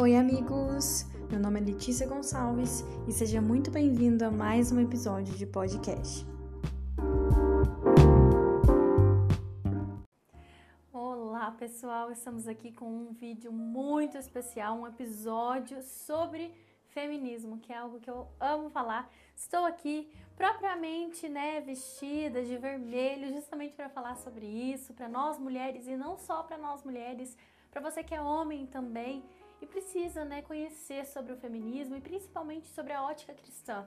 Oi, amigos! Meu nome é Letícia Gonçalves e seja muito bem-vindo a mais um episódio de podcast. Olá, pessoal! Estamos aqui com um vídeo muito especial, um episódio sobre feminismo, que é algo que eu amo falar. Estou aqui propriamente, né, vestida de vermelho, justamente para falar sobre isso, para nós mulheres e não só para nós mulheres, para você que é homem também e precisa né, conhecer sobre o feminismo e principalmente sobre a ótica cristã.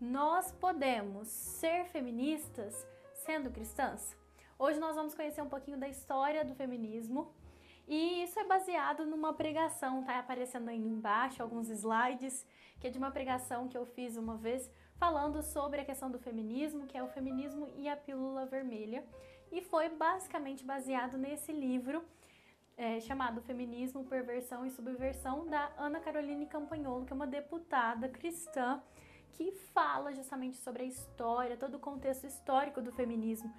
Nós podemos ser feministas sendo cristãs? Hoje nós vamos conhecer um pouquinho da história do feminismo e isso é baseado numa pregação, tá aparecendo aí embaixo alguns slides, que é de uma pregação que eu fiz uma vez falando sobre a questão do feminismo, que é o feminismo e a pílula vermelha, e foi basicamente baseado nesse livro é, chamado Feminismo, Perversão e Subversão, da Ana Caroline Campagnolo, que é uma deputada cristã que fala justamente sobre a história, todo o contexto histórico do feminismo.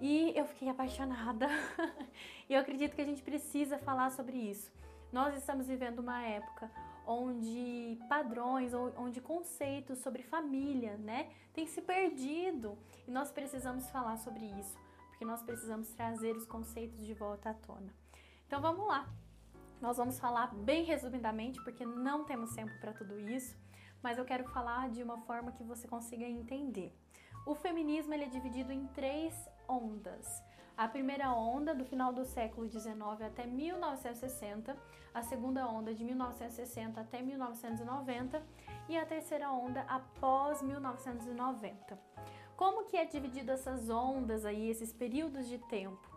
E eu fiquei apaixonada. e eu acredito que a gente precisa falar sobre isso. Nós estamos vivendo uma época onde padrões, onde conceitos sobre família, né, tem se perdido. E nós precisamos falar sobre isso, porque nós precisamos trazer os conceitos de volta à tona. Então vamos lá. Nós vamos falar bem resumidamente, porque não temos tempo para tudo isso, mas eu quero falar de uma forma que você consiga entender. O feminismo ele é dividido em três ondas. A primeira onda do final do século XIX até 1960, a segunda onda de 1960 até 1990 e a terceira onda após 1990. Como que é dividido essas ondas aí, esses períodos de tempo?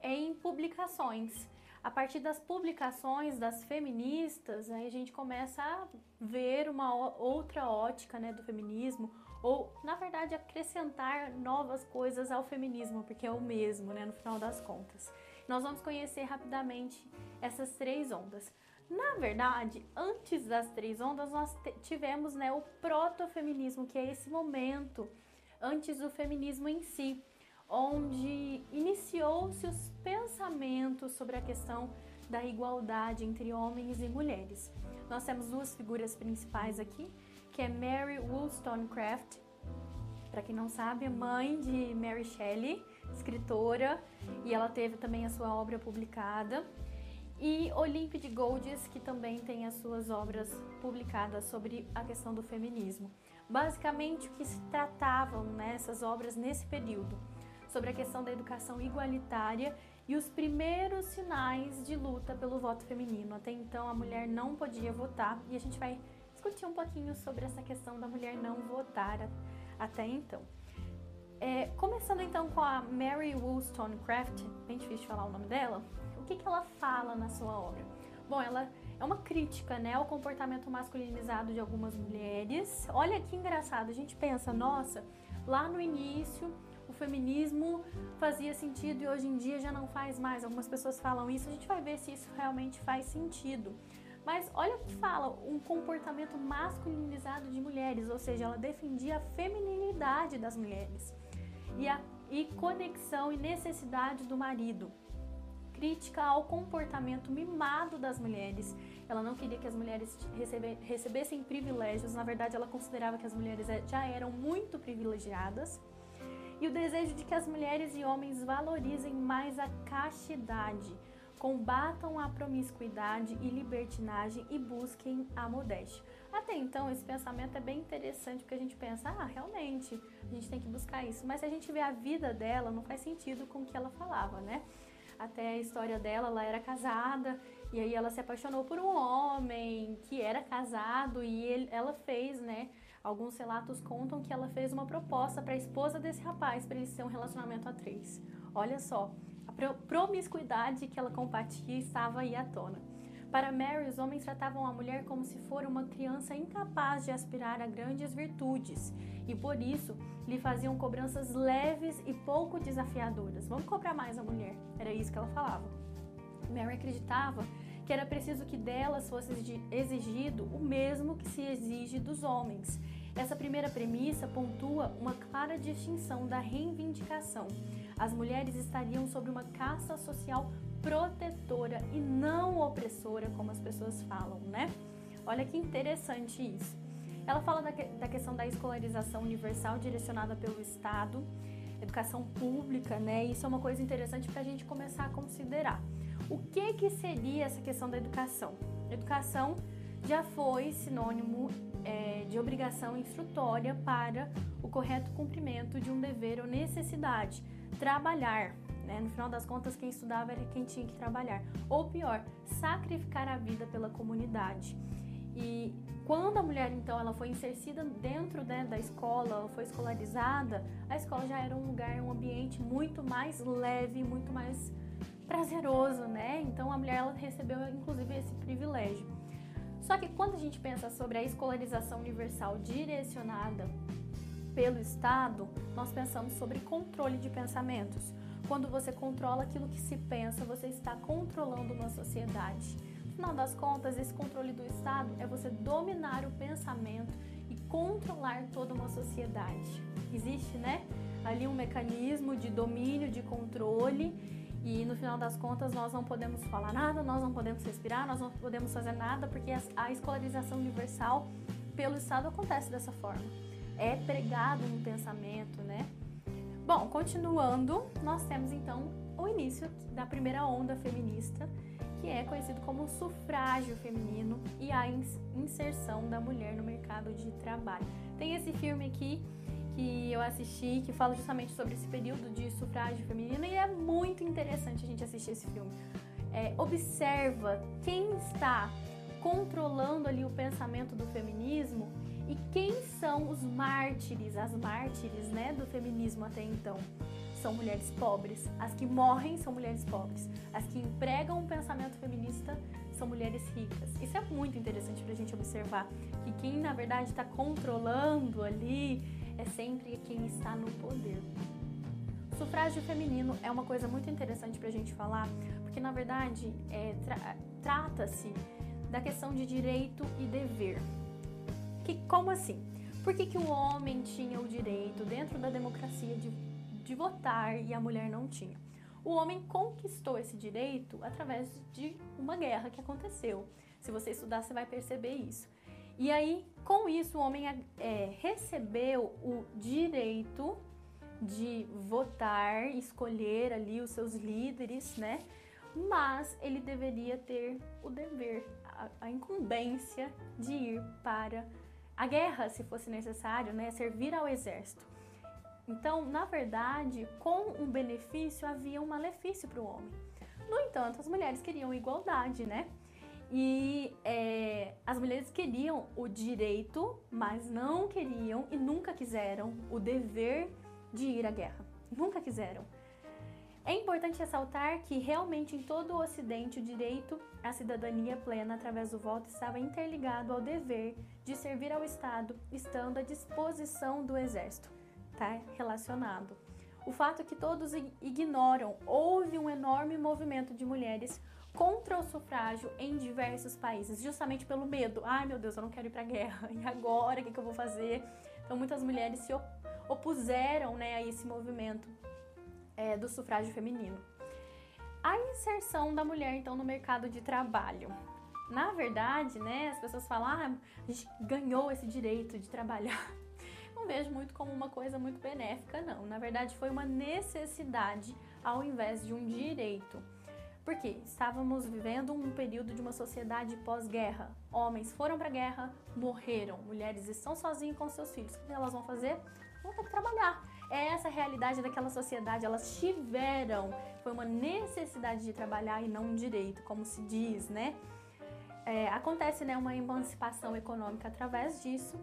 Em publicações. A partir das publicações das feministas, aí a gente começa a ver uma outra ótica né, do feminismo, ou na verdade acrescentar novas coisas ao feminismo, porque é o mesmo, né, no final das contas. Nós vamos conhecer rapidamente essas três ondas. Na verdade, antes das três ondas, nós tivemos né, o protofeminismo, que é esse momento antes do feminismo em si onde iniciou-se os pensamentos sobre a questão da igualdade entre homens e mulheres. Nós temos duas figuras principais aqui, que é Mary Wollstonecraft, para quem não sabe, mãe de Mary Shelley, escritora, e ela teve também a sua obra publicada. E Olympe Goldes, que também tem as suas obras publicadas sobre a questão do feminismo. Basicamente, o que se tratavam nessas né, obras nesse período? sobre a questão da educação igualitária e os primeiros sinais de luta pelo voto feminino. Até então a mulher não podia votar e a gente vai discutir um pouquinho sobre essa questão da mulher não votar até então. É, começando então com a Mary Wollstonecraft, bem difícil falar o nome dela, o que, que ela fala na sua obra? Bom, ela é uma crítica né, ao comportamento masculinizado de algumas mulheres. Olha que engraçado, a gente pensa, nossa, lá no início o feminismo fazia sentido e hoje em dia já não faz mais. Algumas pessoas falam isso, a gente vai ver se isso realmente faz sentido. Mas olha o que fala, um comportamento masculinizado de mulheres, ou seja, ela defendia a feminilidade das mulheres e a e conexão e necessidade do marido. Crítica ao comportamento mimado das mulheres. Ela não queria que as mulheres recebessem privilégios, na verdade, ela considerava que as mulheres é, já eram muito privilegiadas e o desejo de que as mulheres e homens valorizem mais a castidade, combatam a promiscuidade e libertinagem e busquem a modéstia. Até então, esse pensamento é bem interessante porque a gente pensa, ah, realmente, a gente tem que buscar isso. Mas se a gente vê a vida dela, não faz sentido com o que ela falava, né? Até a história dela, ela era casada e aí ela se apaixonou por um homem que era casado e ele, ela fez, né? Alguns relatos contam que ela fez uma proposta para a esposa desse rapaz para eles ter um relacionamento a três. Olha só, a promiscuidade que ela compartilha estava aí à tona. Para Mary, os homens tratavam a mulher como se for uma criança incapaz de aspirar a grandes virtudes e por isso lhe faziam cobranças leves e pouco desafiadoras. Vamos cobrar mais a mulher, era isso que ela falava. Mary acreditava que era preciso que delas fosse exigido o mesmo que se exige dos homens. Essa primeira premissa pontua uma clara distinção da reivindicação. As mulheres estariam sob uma casta social protetora e não opressora, como as pessoas falam, né? Olha que interessante isso. Ela fala da, da questão da escolarização universal direcionada pelo Estado, educação pública, né? Isso é uma coisa interessante para a gente começar a considerar. O que, que seria essa questão da educação? Educação já foi sinônimo é, de obrigação instrutória para o correto cumprimento de um dever ou necessidade, trabalhar. Né? No final das contas, quem estudava era quem tinha que trabalhar. Ou pior, sacrificar a vida pela comunidade. E quando a mulher, então, ela foi inserida dentro né, da escola, foi escolarizada, a escola já era um lugar, um ambiente muito mais leve, muito mais prazeroso, né? Então a mulher ela recebeu inclusive esse privilégio. Só que quando a gente pensa sobre a escolarização universal direcionada pelo Estado, nós pensamos sobre controle de pensamentos. Quando você controla aquilo que se pensa, você está controlando uma sociedade. No final das contas, esse controle do Estado é você dominar o pensamento e controlar toda uma sociedade. Existe, né? Ali um mecanismo de domínio, de controle e no final das contas, nós não podemos falar nada, nós não podemos respirar, nós não podemos fazer nada, porque a escolarização universal pelo Estado acontece dessa forma. É pregado no pensamento, né? Bom, continuando, nós temos então o início da primeira onda feminista, que é conhecido como sufrágio feminino e a inserção da mulher no mercado de trabalho. Tem esse filme aqui que eu assisti que fala justamente sobre esse período de sufrágio feminino e é muito interessante a gente assistir esse filme. É, observa quem está controlando ali o pensamento do feminismo e quem são os mártires, as mártires, né, do feminismo até então. São mulheres pobres. As que morrem são mulheres pobres. As que empregam o pensamento feminista são mulheres ricas. Isso é muito interessante para a gente observar que quem na verdade está controlando ali é sempre quem está no poder. O sufrágio feminino é uma coisa muito interessante para a gente falar, porque na verdade é, tra trata-se da questão de direito e dever. Que, como assim? Por que, que o homem tinha o direito, dentro da democracia, de, de votar e a mulher não tinha? O homem conquistou esse direito através de uma guerra que aconteceu. Se você estudar, você vai perceber isso. E aí, com isso, o homem é, recebeu o direito de votar, escolher ali os seus líderes, né? Mas ele deveria ter o dever, a, a incumbência de ir para a guerra, se fosse necessário, né? Servir ao exército. Então, na verdade, com um benefício havia um malefício para o homem. No entanto, as mulheres queriam igualdade, né? E é, as mulheres queriam o direito, mas não queriam e nunca quiseram o dever de ir à guerra. Nunca quiseram. É importante ressaltar que realmente em todo o Ocidente o direito à cidadania plena através do voto estava interligado ao dever de servir ao Estado, estando à disposição do exército. Está relacionado. O fato é que todos ignoram, houve um enorme movimento de mulheres contra o sufrágio em diversos países, justamente pelo medo. Ai meu Deus, eu não quero ir para guerra. E agora, o que, que, eu vou fazer? Então, muitas mulheres se opuseram né, a esse movimento é, do sufrágio feminino. A inserção da mulher, então, no mercado de trabalho. Na verdade, né, as pessoas falam, ah, a gente ganhou esse direito de trabalhar. Não vejo muito como uma coisa muito benéfica, não. Na verdade, foi uma necessidade ao invés de um direito. Porque estávamos vivendo um período de uma sociedade pós-guerra. Homens foram para a guerra, morreram. Mulheres estão sozinhas com seus filhos. O que elas vão fazer? Vão ter que trabalhar. É essa a realidade daquela sociedade. Elas tiveram. Foi uma necessidade de trabalhar e não um direito, como se diz, né? É, acontece né, uma emancipação econômica através disso.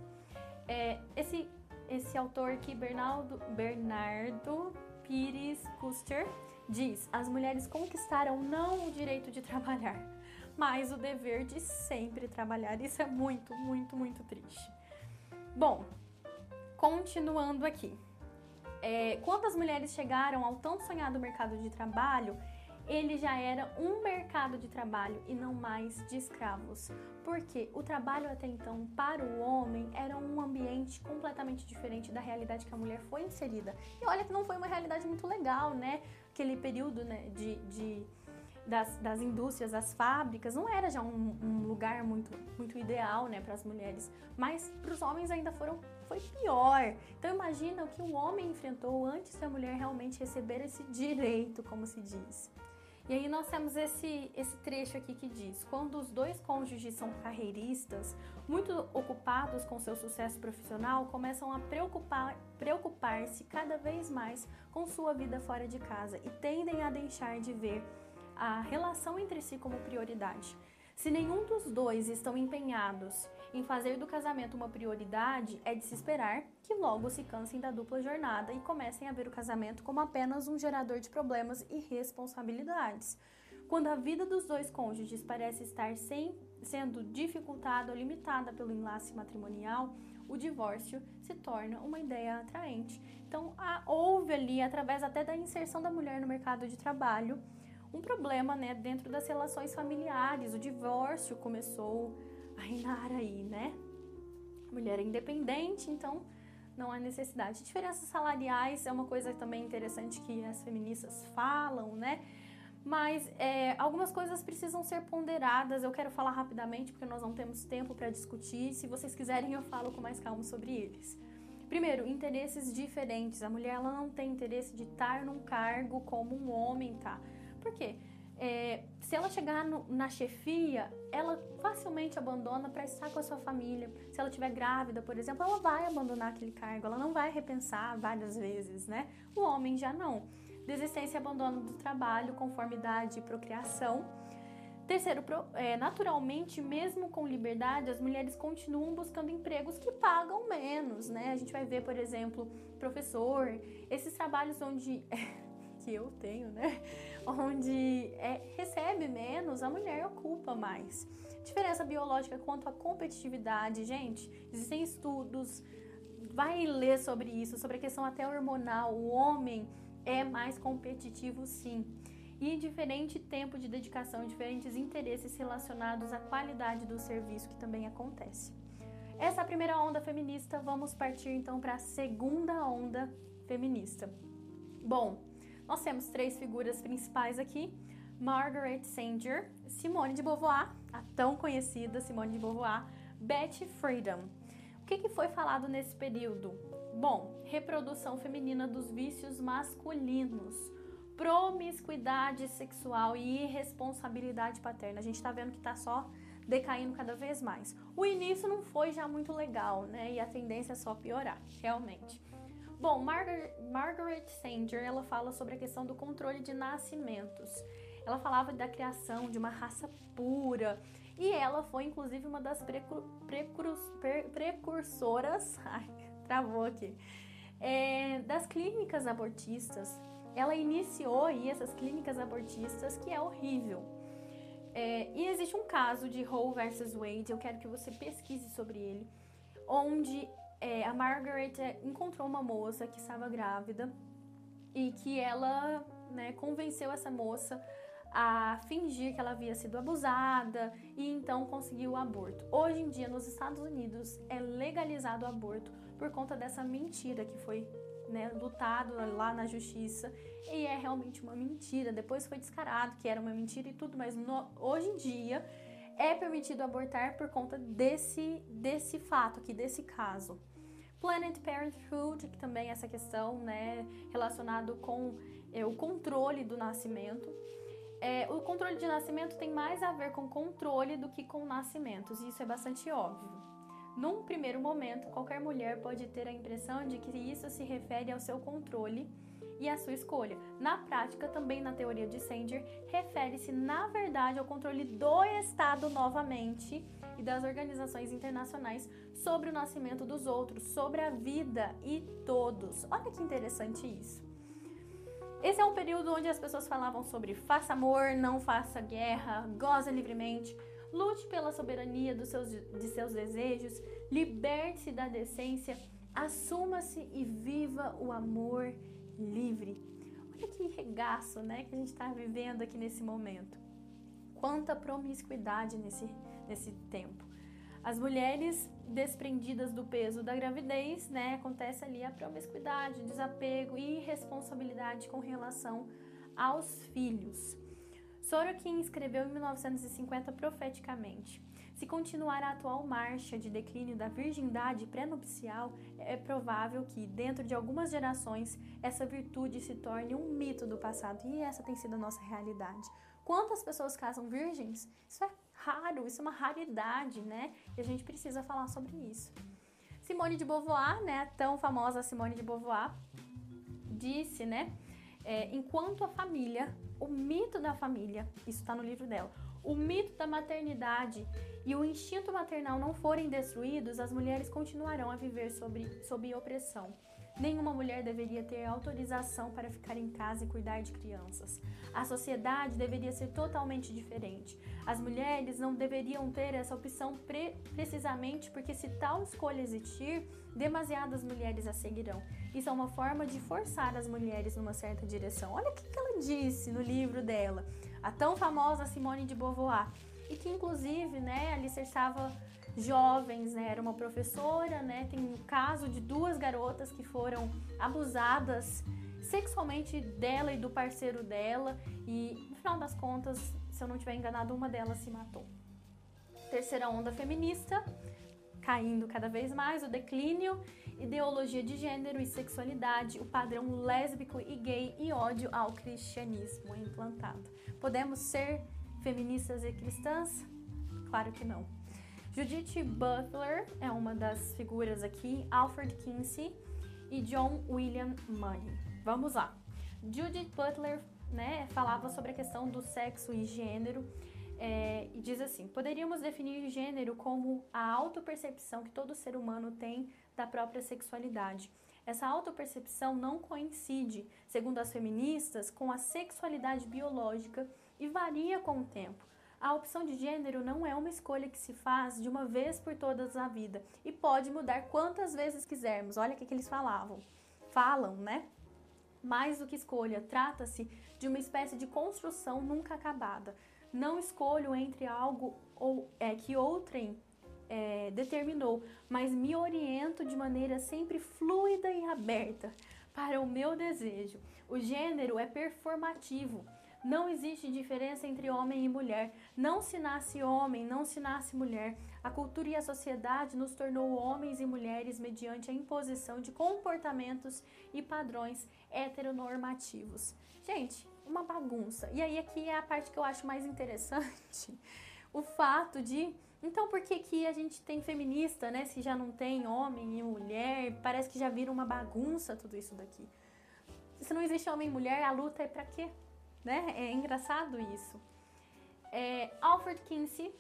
É, esse, esse autor aqui, Bernardo, Bernardo Pires Custer, diz: as mulheres conquistaram não o direito de trabalhar, mas o dever de sempre trabalhar. Isso é muito, muito, muito triste. Bom, continuando aqui. É, quando as mulheres chegaram ao tão sonhado mercado de trabalho, ele já era um mercado de trabalho e não mais de escravos. Porque o trabalho até então para o homem era um ambiente completamente diferente da realidade que a mulher foi inserida. E olha que não foi uma realidade muito legal, né? Aquele período né, de, de das, das indústrias, das fábricas, não era já um, um lugar muito, muito ideal né, para as mulheres, mas para os homens ainda foram, foi pior. Então imagina o que um homem enfrentou antes da mulher realmente receber esse direito, como se diz. E aí nós temos esse, esse trecho aqui que diz: quando os dois cônjuges são carreiristas, muito ocupados com seu sucesso profissional, começam a preocupar, preocupar-se cada vez mais com sua vida fora de casa e tendem a deixar de ver a relação entre si como prioridade. Se nenhum dos dois estão empenhados em fazer do casamento uma prioridade, é de se esperar que logo se cansem da dupla jornada e comecem a ver o casamento como apenas um gerador de problemas e responsabilidades. Quando a vida dos dois cônjuges parece estar sem, sendo dificultada ou limitada pelo enlace matrimonial, o divórcio se torna uma ideia atraente. Então, há, houve ali, através até da inserção da mulher no mercado de trabalho, um problema né, dentro das relações familiares. O divórcio começou a reinar aí, né? Mulher é independente, então não há necessidade. Diferenças salariais é uma coisa também interessante que as feministas falam, né? Mas é, algumas coisas precisam ser ponderadas. Eu quero falar rapidamente porque nós não temos tempo para discutir. Se vocês quiserem, eu falo com mais calma sobre eles. Primeiro, interesses diferentes. A mulher ela não tem interesse de estar num cargo como um homem tá. Por quê? É, se ela chegar no, na chefia, ela facilmente abandona para estar com a sua família. Se ela estiver grávida, por exemplo, ela vai abandonar aquele cargo, ela não vai repensar várias vezes, né? O homem já não. Desistência e abandono do trabalho, conformidade e procriação. Terceiro, é, naturalmente, mesmo com liberdade, as mulheres continuam buscando empregos que pagam menos, né? A gente vai ver, por exemplo, professor, esses trabalhos onde que eu tenho, né? Onde é, recebe menos, a mulher ocupa mais. Diferença biológica quanto à competitividade, gente, existem estudos, vai ler sobre isso, sobre a questão até hormonal. O homem é mais competitivo, sim. E diferente tempo de dedicação, diferentes interesses relacionados à qualidade do serviço que também acontece. Essa é primeira onda feminista, vamos partir então para a segunda onda feminista. Bom, nós temos três figuras principais aqui: Margaret Sanger, Simone de Beauvoir, a tão conhecida Simone de Beauvoir, Betty Friedan. O que, que foi falado nesse período? Bom, reprodução feminina dos vícios masculinos, promiscuidade sexual e irresponsabilidade paterna. A gente está vendo que está só decaindo cada vez mais. O início não foi já muito legal, né? E a tendência é só piorar, realmente. Bom, Margaret, Margaret Sanger, ela fala sobre a questão do controle de nascimentos. Ela falava da criação de uma raça pura e ela foi inclusive uma das precur, precur, precursoras, ai, travou aqui, é, das clínicas abortistas. Ela iniciou aí essas clínicas abortistas que é horrível. É, e existe um caso de Roe versus Wade, eu quero que você pesquise sobre ele, onde é, a Margaret encontrou uma moça que estava grávida e que ela né, convenceu essa moça a fingir que ela havia sido abusada e então conseguiu o aborto. Hoje em dia, nos Estados Unidos, é legalizado o aborto por conta dessa mentira que foi né, lutado lá na justiça e é realmente uma mentira. Depois foi descarado que era uma mentira e tudo, mas no, hoje em dia é permitido abortar por conta desse, desse fato aqui, desse caso. Planet Parenthood, que também é essa questão né, relacionado com é, o controle do nascimento. É, o controle de nascimento tem mais a ver com controle do que com nascimentos, e isso é bastante óbvio. Num primeiro momento, qualquer mulher pode ter a impressão de que isso se refere ao seu controle e à sua escolha. Na prática, também na teoria de Sanger, refere-se na verdade ao controle do Estado novamente e das organizações internacionais sobre o nascimento dos outros, sobre a vida e todos. Olha que interessante isso. Esse é um período onde as pessoas falavam sobre faça amor, não faça guerra, goza livremente, lute pela soberania dos seus, de seus desejos, liberte-se da decência, assuma-se e viva o amor livre. Olha que regaço, né, que a gente está vivendo aqui nesse momento. Quanta promiscuidade nesse, nesse tempo. As mulheres desprendidas do peso da gravidez, né, acontece ali a promiscuidade, desapego e irresponsabilidade com relação aos filhos. Sorokin escreveu em 1950 profeticamente: se continuar a atual marcha de declínio da virgindade pré-nupcial, é provável que, dentro de algumas gerações, essa virtude se torne um mito do passado. E essa tem sido a nossa realidade. Quantas pessoas casam virgens? Isso é raro, isso é uma raridade, né? E a gente precisa falar sobre isso. Simone de Beauvoir, né, tão famosa Simone de Beauvoir, disse, né, é, enquanto a família, o mito da família, isso está no livro dela, o mito da maternidade e o instinto maternal não forem destruídos, as mulheres continuarão a viver sobre, sob opressão. Nenhuma mulher deveria ter autorização para ficar em casa e cuidar de crianças. A sociedade deveria ser totalmente diferente. As mulheres não deveriam ter essa opção pre precisamente porque, se tal escolha existir, demasiadas mulheres a seguirão. Isso é uma forma de forçar as mulheres numa certa direção. Olha o que ela disse no livro dela, a tão famosa Simone de Beauvoir, e que inclusive, né, alicerçava jovens, né? Era uma professora, né? Tem um caso de duas garotas que foram abusadas sexualmente dela e do parceiro dela e no final das contas, se eu não estiver enganado, uma delas se matou. Terceira onda feminista, caindo cada vez mais, o declínio, ideologia de gênero e sexualidade, o padrão lésbico e gay e ódio ao cristianismo implantado. Podemos ser feministas e cristãs? Claro que não. Judith Butler é uma das figuras aqui, Alfred Kinsey e John William Money. Vamos lá. Judith Butler né, falava sobre a questão do sexo e gênero é, e diz assim: poderíamos definir gênero como a autopercepção que todo ser humano tem da própria sexualidade. Essa autopercepção não coincide, segundo as feministas, com a sexualidade biológica e varia com o tempo. A opção de gênero não é uma escolha que se faz de uma vez por todas na vida e pode mudar quantas vezes quisermos. Olha o que, que eles falavam. Falam, né? Mais do que escolha, trata-se de uma espécie de construção nunca acabada. Não escolho entre algo ou é, que outrem é, determinou, mas me oriento de maneira sempre fluida e aberta para o meu desejo. O gênero é performativo não existe diferença entre homem e mulher. Não se nasce homem, não se nasce mulher. A cultura e a sociedade nos tornou homens e mulheres mediante a imposição de comportamentos e padrões heteronormativos. Gente, uma bagunça. E aí aqui é a parte que eu acho mais interessante. O fato de então, por que, que a gente tem feminista, né? Se já não tem homem e mulher, parece que já vira uma bagunça tudo isso daqui. Se não existe homem e mulher, a luta é para quê? Né? É engraçado isso. É, Alfred Kinsey,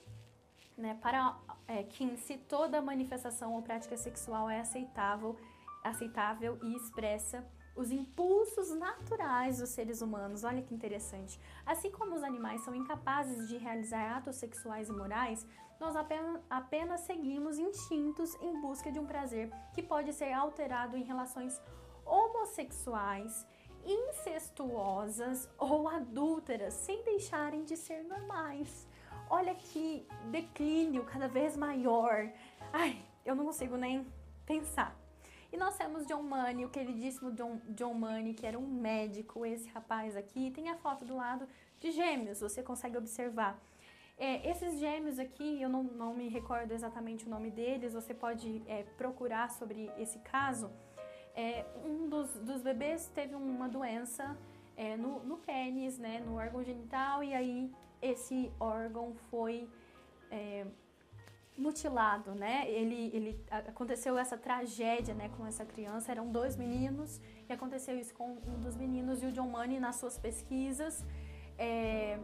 né? Para é, Kinsey, toda manifestação ou prática sexual é aceitável, aceitável e expressa os impulsos naturais dos seres humanos. Olha que interessante. Assim como os animais são incapazes de realizar atos sexuais e morais, nós apenas, apenas seguimos instintos em busca de um prazer que pode ser alterado em relações homossexuais incestuosas ou adúlteras sem deixarem de ser normais. Olha que declínio cada vez maior. Ai, eu não consigo nem pensar. E nós temos John Money, o queridíssimo John, John Money, que era um médico, esse rapaz aqui. Tem a foto do lado de gêmeos, você consegue observar. É, esses gêmeos aqui, eu não, não me recordo exatamente o nome deles, você pode é, procurar sobre esse caso é, um dos, dos bebês teve uma doença é, no, no pênis, né, no órgão genital, e aí esse órgão foi é, mutilado, né? Ele, ele aconteceu essa tragédia, né, com essa criança. Eram dois meninos e aconteceu isso com um dos meninos. E o John Money nas suas pesquisas é,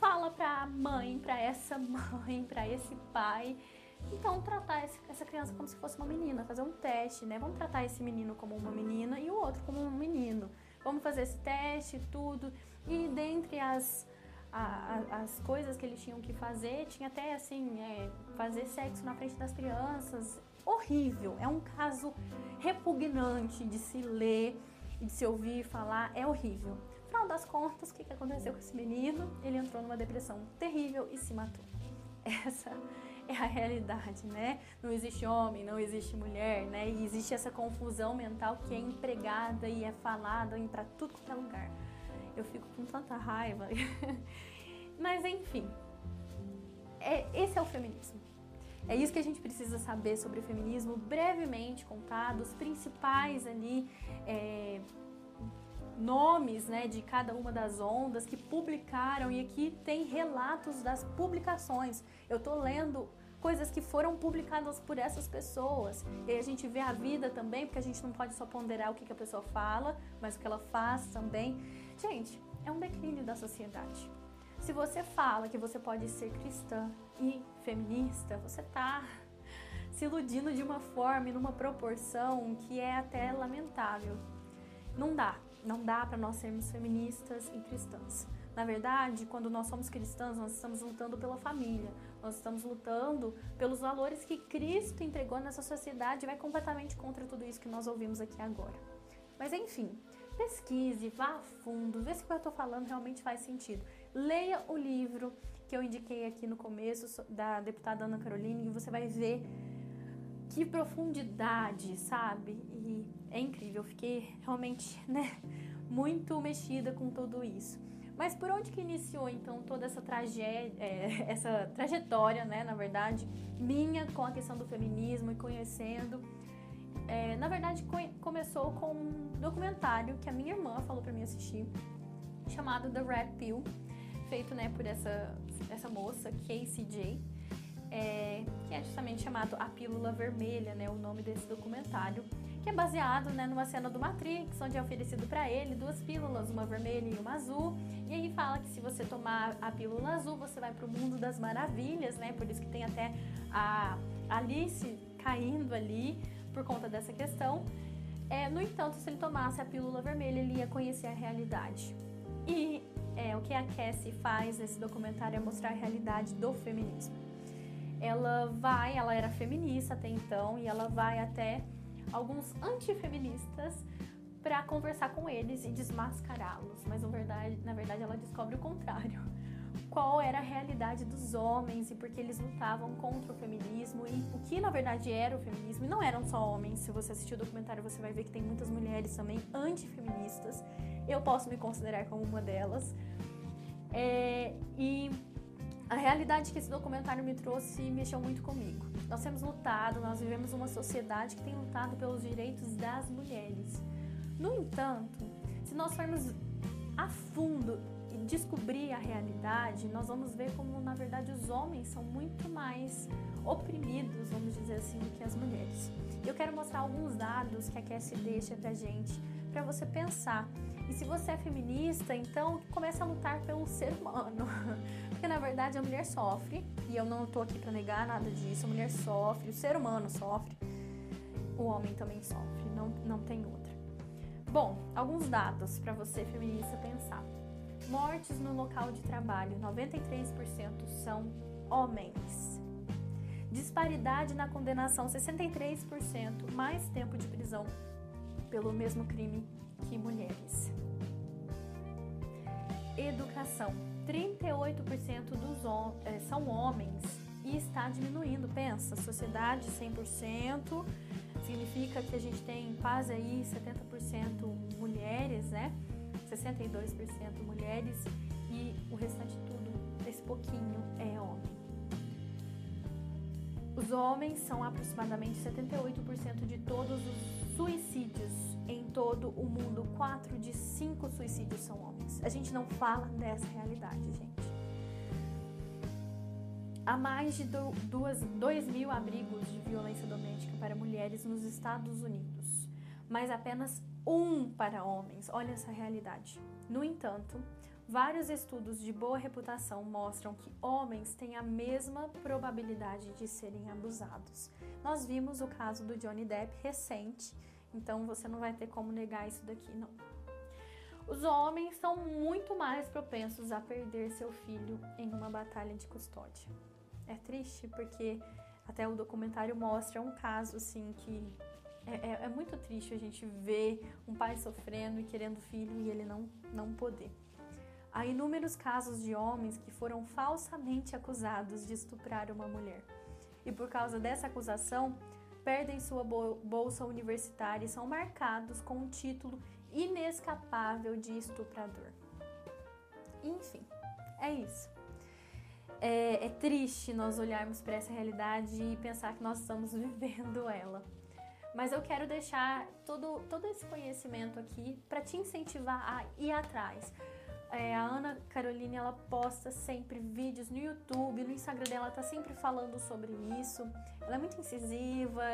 fala para a mãe, para essa mãe, para esse pai então, tratar essa criança como se fosse uma menina, fazer um teste, né? Vamos tratar esse menino como uma menina e o outro como um menino. Vamos fazer esse teste, tudo. E dentre as, a, a, as coisas que eles tinham que fazer, tinha até assim, é, fazer sexo na frente das crianças. Horrível. É um caso repugnante de se ler e de se ouvir falar. É horrível. Afinal das contas, o que aconteceu com esse menino? Ele entrou numa depressão terrível e se matou. Essa é a realidade, né? Não existe homem, não existe mulher, né? E existe essa confusão mental que é empregada e é falada para tudo quanto é lugar. Eu fico com tanta raiva. Mas enfim, é, esse é o feminismo. É isso que a gente precisa saber sobre o feminismo, brevemente contado, os principais ali é, nomes né, de cada uma das ondas que publicaram, e aqui tem relatos das publicações. Eu estou lendo coisas que foram publicadas por essas pessoas. E a gente vê a vida também, porque a gente não pode só ponderar o que, que a pessoa fala, mas o que ela faz também. Gente, é um declínio da sociedade. Se você fala que você pode ser cristã e feminista, você está se iludindo de uma forma e numa proporção que é até lamentável. Não dá, não dá para nós sermos feministas e cristãs. Na verdade, quando nós somos cristãs, nós estamos lutando pela família, nós estamos lutando pelos valores que Cristo entregou nessa sociedade e vai completamente contra tudo isso que nós ouvimos aqui agora. Mas enfim, pesquise, vá a fundo, vê se o que eu estou falando realmente faz sentido. Leia o livro que eu indiquei aqui no começo da deputada Ana Carolina e você vai ver que profundidade, sabe? E é incrível, eu fiquei realmente, né, muito mexida com tudo isso. Mas por onde que iniciou então toda essa tragédia, é, essa trajetória, né, na verdade, minha com a questão do feminismo e conhecendo? É, na verdade, começou com um documentário que a minha irmã falou para mim assistir, chamado The Red Pill, feito né, por essa, essa moça, Casey J. É, que é justamente chamado A Pílula Vermelha, né, o nome desse documentário, que é baseado né, numa cena do Matrix, onde é oferecido para ele duas pílulas, uma vermelha e uma azul, e aí fala que se você tomar a pílula azul, você vai para o mundo das maravilhas, né, por isso que tem até a Alice caindo ali por conta dessa questão. É, no entanto, se ele tomasse a pílula vermelha, ele ia conhecer a realidade. E é, o que a Cassie faz nesse documentário é mostrar a realidade do feminismo. Ela vai, ela era feminista até então, e ela vai até alguns antifeministas para conversar com eles e desmascará-los. Mas na verdade, na verdade, ela descobre o contrário. Qual era a realidade dos homens e por que eles lutavam contra o feminismo e o que na verdade era o feminismo. E não eram só homens. Se você assistir o documentário, você vai ver que tem muitas mulheres também antifeministas eu posso me considerar como uma delas. É, e a realidade que esse documentário me trouxe mexeu muito comigo. Nós temos lutado, nós vivemos uma sociedade que tem lutado pelos direitos das mulheres. No entanto, se nós formos a fundo descobrir a realidade, nós vamos ver como, na verdade, os homens são muito mais oprimidos, vamos dizer assim, do que as mulheres. Eu quero mostrar alguns dados que a Cassie deixa pra gente, para você pensar e se você é feminista, então comece a lutar pelo ser humano. Porque na verdade a mulher sofre, e eu não tô aqui para negar nada disso, a mulher sofre, o ser humano sofre, o homem também sofre, não, não tem outra. Bom, alguns dados para você feminista pensar. Mortes no local de trabalho, 93% são homens. Disparidade na condenação, 63% mais tempo de prisão pelo mesmo crime que mulheres. Educação: 38% dos hom é, são homens e está diminuindo. Pensa, sociedade 100% significa que a gente tem quase aí 70% mulheres, né? 62% mulheres e o restante tudo, esse pouquinho é homem. Os homens são aproximadamente 78% de todos os suicídios em todo o mundo, 4 de 5 suicídios são homens. A gente não fala dessa realidade, gente. Há mais de 2 mil abrigos de violência doméstica para mulheres nos Estados Unidos, mas apenas um para homens. Olha essa realidade. No entanto, vários estudos de boa reputação mostram que homens têm a mesma probabilidade de serem abusados. Nós vimos o caso do Johnny Depp recente então você não vai ter como negar isso daqui, não. Os homens são muito mais propensos a perder seu filho em uma batalha de custódia. É triste porque até o documentário mostra um caso assim que é, é, é, muito triste a gente ver um pai sofrendo e querendo filho e ele não, não poder. Há inúmeros casos de homens que foram falsamente acusados de estuprar uma mulher. E por causa dessa acusação, perdem sua bolsa universitária e são marcados com um título inescapável de estuprador. Enfim, é isso. é, é triste nós olharmos para essa realidade e pensar que nós estamos vivendo ela. Mas eu quero deixar todo, todo esse conhecimento aqui para te incentivar a ir atrás. É, a Ana Caroline ela posta sempre vídeos no YouTube, no Instagram dela tá sempre falando sobre isso. Ela é muito incisiva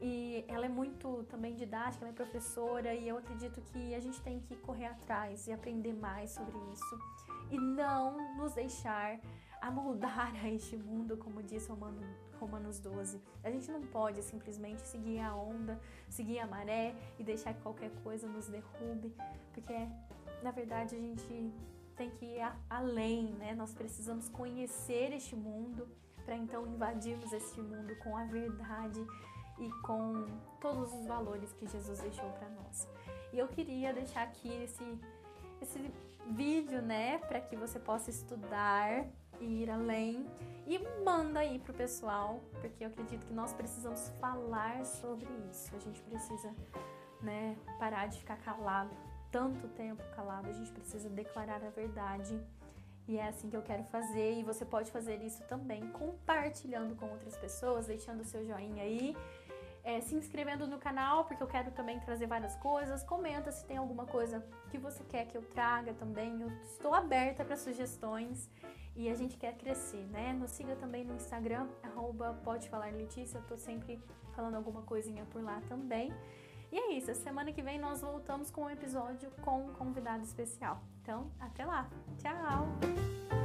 e ela é muito também didática, ela é professora e eu acredito que a gente tem que correr atrás e aprender mais sobre isso e não nos deixar amoldar a este mundo, como diz Romano, Romanos 12. A gente não pode simplesmente seguir a onda, seguir a maré e deixar que qualquer coisa nos derrube, porque na verdade a gente tem que ir além, né? Nós precisamos conhecer este mundo para então invadirmos este mundo com a verdade e com todos os valores que Jesus deixou para nós. E eu queria deixar aqui esse esse vídeo, né, para que você possa estudar e ir além e manda aí pro pessoal, porque eu acredito que nós precisamos falar sobre isso. A gente precisa, né, parar de ficar calado tanto tempo calado, a gente precisa declarar a verdade. E é assim que eu quero fazer, e você pode fazer isso também compartilhando com outras pessoas, deixando o seu joinha aí, é, se inscrevendo no canal, porque eu quero também trazer várias coisas. Comenta se tem alguma coisa que você quer que eu traga também. Eu estou aberta para sugestões e a gente quer crescer, né? Nos siga também no Instagram, arroba pode falar Letícia, eu tô sempre falando alguma coisinha por lá também. E é isso, semana que vem nós voltamos com um episódio com um convidado especial. Então, até lá. Tchau!